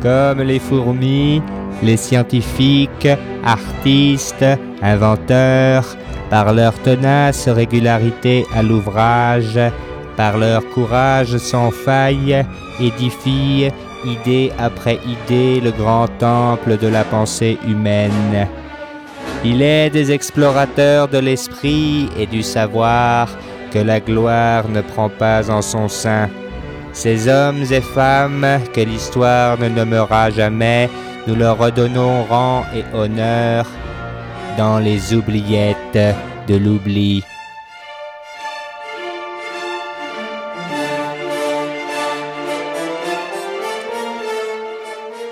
comme les fourmis, les scientifiques, artistes, inventeurs, par leur tenace régularité à l'ouvrage, par leur courage sans faille, édifient, idée après idée, le grand temple de la pensée humaine. Il est des explorateurs de l'esprit et du savoir que la gloire ne prend pas en son sein. Ces hommes et femmes que l'histoire ne nommera jamais, nous leur redonnons rang et honneur dans les oubliettes de l'oubli.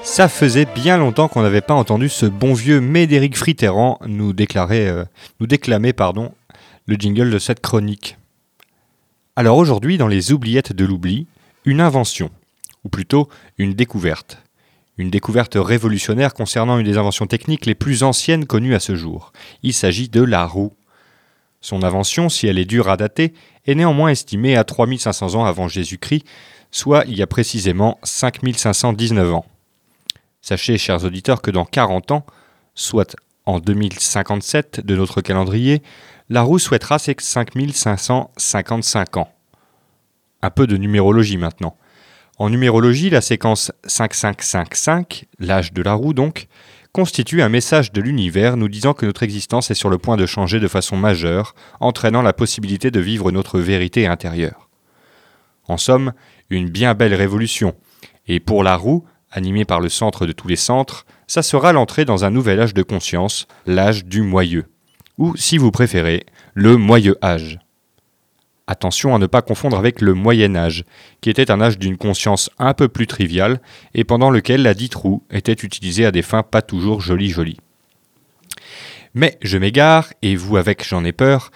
Ça faisait bien longtemps qu'on n'avait pas entendu ce bon vieux Médéric Fritterand nous déclarer, euh, nous déclamer pardon, le jingle de cette chronique. Alors aujourd'hui, dans les oubliettes de l'oubli, une invention, ou plutôt une découverte. Une découverte révolutionnaire concernant une des inventions techniques les plus anciennes connues à ce jour. Il s'agit de la roue. Son invention, si elle est dure à dater, est néanmoins estimée à 3500 ans avant Jésus-Christ, soit il y a précisément 5519 ans. Sachez, chers auditeurs, que dans 40 ans, soit en 2057 de notre calendrier, la roue souhaitera ses 5555 ans. Un peu de numérologie maintenant. En numérologie, la séquence 5555, l'âge de la roue donc, constitue un message de l'univers nous disant que notre existence est sur le point de changer de façon majeure, entraînant la possibilité de vivre notre vérité intérieure. En somme, une bien belle révolution. Et pour la roue, animé par le centre de tous les centres, ça sera l'entrée dans un nouvel âge de conscience, l'âge du moyeu. Ou, si vous préférez, le moyeu âge. Attention à ne pas confondre avec le Moyen Âge, qui était un âge d'une conscience un peu plus triviale et pendant lequel la dite roue était utilisée à des fins pas toujours jolies jolies. Mais je m'égare, et vous avec j'en ai peur,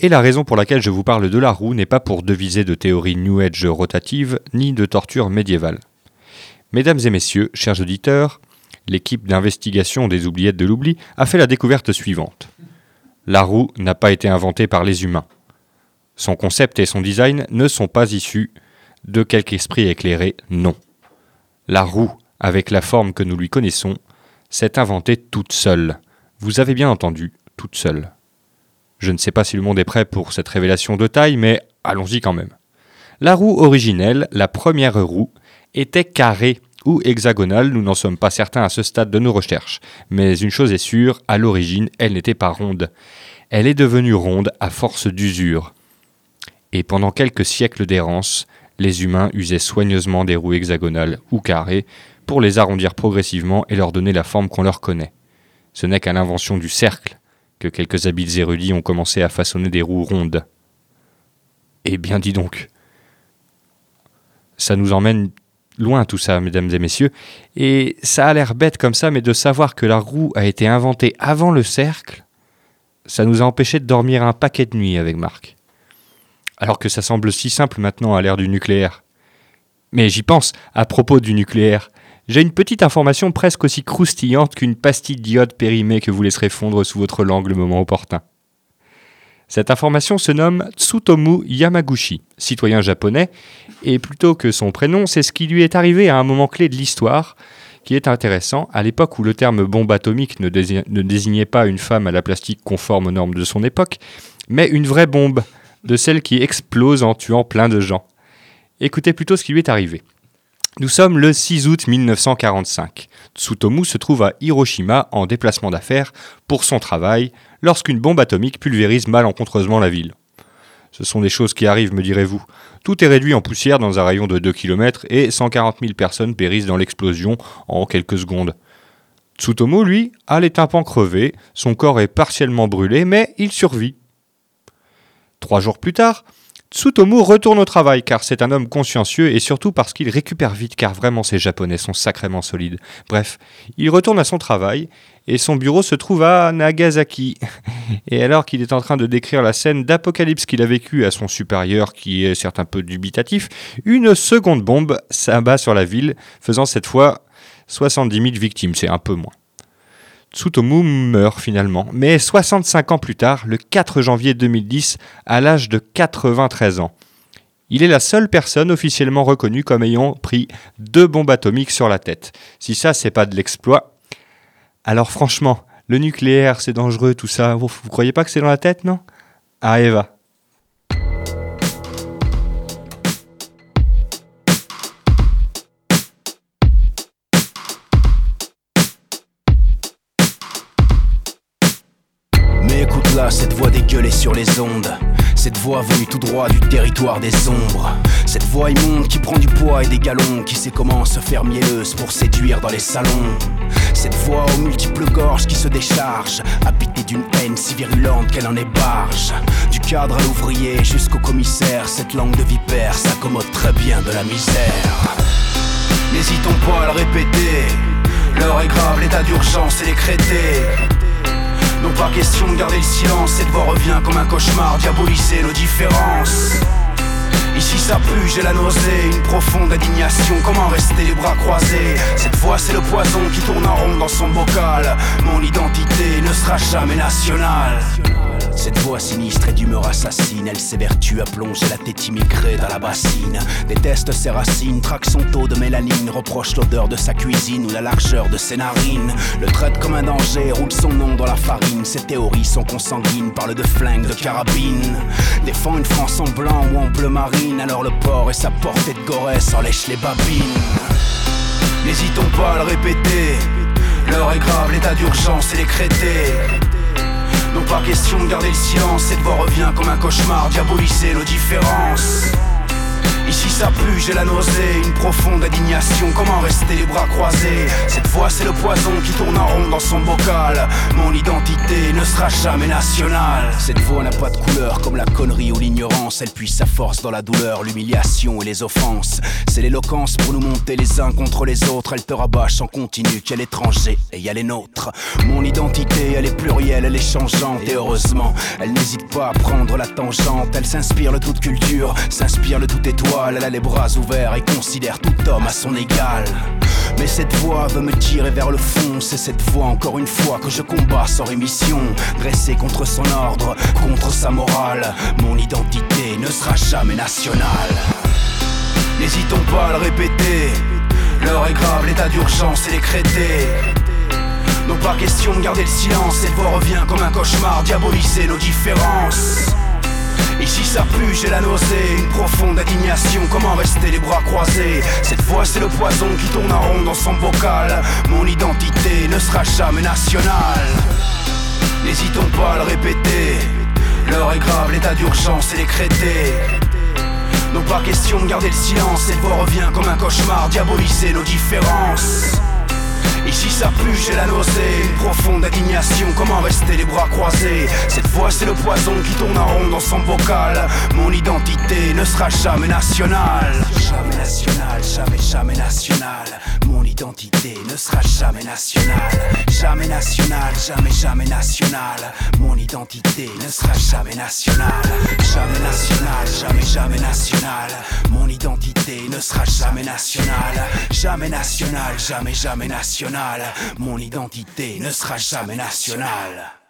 et la raison pour laquelle je vous parle de la roue n'est pas pour deviser de théories New Age rotatives ni de torture médiévale. Mesdames et messieurs, chers auditeurs, l'équipe d'investigation des oubliettes de l'oubli a fait la découverte suivante. La roue n'a pas été inventée par les humains. Son concept et son design ne sont pas issus de quelque esprit éclairé, non. La roue, avec la forme que nous lui connaissons, s'est inventée toute seule. Vous avez bien entendu, toute seule. Je ne sais pas si le monde est prêt pour cette révélation de taille, mais allons-y quand même. La roue originelle, la première roue, était carrée ou hexagonale, nous n'en sommes pas certains à ce stade de nos recherches. Mais une chose est sûre, à l'origine, elle n'était pas ronde. Elle est devenue ronde à force d'usure. Et pendant quelques siècles d'errance, les humains usaient soigneusement des roues hexagonales ou carrées pour les arrondir progressivement et leur donner la forme qu'on leur connaît. Ce n'est qu'à l'invention du cercle que quelques habiles érudits ont commencé à façonner des roues rondes. Eh bien dis donc. Ça nous emmène loin tout ça, mesdames et messieurs, et ça a l'air bête comme ça, mais de savoir que la roue a été inventée avant le cercle, ça nous a empêché de dormir un paquet de nuits avec Marc. Alors que ça semble si simple maintenant à l'ère du nucléaire. Mais j'y pense, à propos du nucléaire. J'ai une petite information presque aussi croustillante qu'une pastille d'iode périmée que vous laisserez fondre sous votre langue le moment opportun. Cette information se nomme Tsutomu Yamaguchi, citoyen japonais, et plutôt que son prénom, c'est ce qui lui est arrivé à un moment clé de l'histoire, qui est intéressant, à l'époque où le terme bombe atomique ne, désignait pas une femme à la plastique conforme aux normes de son époque, mais une vraie bombe, de celle qui explose en tuant plein de gens. Écoutez plutôt ce qui lui est arrivé. Nous sommes le 6 août 1945. Tsutomu se trouve à Hiroshima en déplacement d'affaires pour son travail lorsqu'une bombe atomique pulvérise malencontreusement la ville. Ce sont des choses qui arrivent, me direz-vous. Tout est réduit en poussière dans un rayon de 2 km et 140 000 personnes périssent dans l'explosion en quelques secondes. Tsutomu, lui, a les tympans crevés, son corps est partiellement brûlé, mais il survit. Trois jours plus tard, Tsutomu retourne au travail car c'est un homme consciencieux et surtout parce qu'il récupère vite car vraiment ces japonais sont sacrément solides. Bref, il retourne à son travail et son bureau se trouve à Nagasaki. Et alors qu'il est en train de décrire la scène d'apocalypse qu'il a vécue à son supérieur qui est certes un peu dubitatif, une seconde bombe s'abat sur la ville faisant cette fois 70 000 victimes, c'est un peu moins. Tsutomu meurt finalement, mais 65 ans plus tard, le 4 janvier 2010, à l'âge de 93 ans. Il est la seule personne officiellement reconnue comme ayant pris deux bombes atomiques sur la tête. Si ça, c'est pas de l'exploit. Alors franchement, le nucléaire, c'est dangereux, tout ça. Vous, croyez pas que c'est dans la tête, non? Ah, Eva. Cette voix dégueulée sur les ondes. Cette voix venue tout droit du territoire des ombres. Cette voix immonde qui prend du poids et des galons, qui sait comment se faire mielleuse pour séduire dans les salons. Cette voix aux multiples gorges qui se décharge, habitée d'une haine si virulente qu'elle en est barge. Du cadre à l'ouvrier jusqu'au commissaire, cette langue de vipère s'accommode très bien de la misère. N'hésitons pas à le répéter, l'heure est grave, l'état d'urgence est décrété. Non pas question de garder le silence, cette voix revient comme un cauchemar, diaboliser nos différences. Ici ça pue, j'ai la nausée, une profonde indignation, comment rester les bras croisés? Cette voix c'est le poison qui tourne en rond dans son bocal, mon identité ne sera jamais nationale. Cette voix sinistre et d'humeur assassine, elle s'évertue à plonger la tête immigrée dans la bassine. Déteste ses racines, traque son taux de mélanine, reproche l'odeur de sa cuisine ou la largeur de ses narines. Le traite comme un danger, roule son nom dans la farine. Ses théories sont consanguines, parle de flingue, de carabine. Défend une France en blanc ou en bleu marine, alors le port et sa portée de Gorès en lèche les babines. N'hésitons pas à le répéter, l'heure est grave, l'état d'urgence est décrété. Non pas question de garder le silence, cette voix revient comme un cauchemar, diaboliser nos différences. Ici ça pue, j'ai la nausée, une profonde indignation, comment rester les bras croisés? Cette voix c'est le poison qui tourne en rond dans son bocal. Mon identité ne sera jamais nationale. Cette voix n'a pas de couleur comme la connerie ou l'ignorance. Elle puise sa force dans la douleur, l'humiliation et les offenses. C'est l'éloquence pour nous monter les uns contre les autres. Elle te rabâche en continu qu'il y a l'étranger et y a les nôtres. Mon identité elle est plurielle, elle est changeante et heureusement Elle n'hésite pas à prendre la tangente. Elle s'inspire de toute culture, s'inspire de toute étoile elle a les bras ouverts et considère tout homme à son égal. Mais cette voix veut me tirer vers le fond, c'est cette voix encore une fois que je combats sans rémission. Dressé contre son ordre, contre sa morale, mon identité ne sera jamais nationale. N'hésitons pas à le répéter, l'heure est grave, l'état d'urgence est décrété. Non pas question de garder le silence, cette voix revient comme un cauchemar, diaboliser nos différences. Ici ça pue, j'ai la nausée, une profonde indignation, comment rester les bras croisés? Cette voix c'est le poison qui tourne en rond dans son bocal. Mon identité ne sera jamais nationale. N'hésitons pas à le répéter, l'heure est grave, l'état d'urgence est décrété. Non pas question de garder le silence, cette voix revient comme un cauchemar, diaboliser nos différences. Ici ça pue, j'ai la nausée, profonde indignation, comment rester les bras croisés? Cette voix c'est le poison qui tourne en rond dans son bocal. Mon identité ne sera jamais nationale. Jamais nationale, jamais jamais nationale identité ne sera jamais nationale. Jamais nationale, jamais jamais nationale. Mon identité ne sera jamais nationale. Jamais nationale, jamais jamais nationale. Mon identité ne sera jamais nationale. Jamais nationale, jamais jamais nationale. Mon identité ne sera jamais nationale.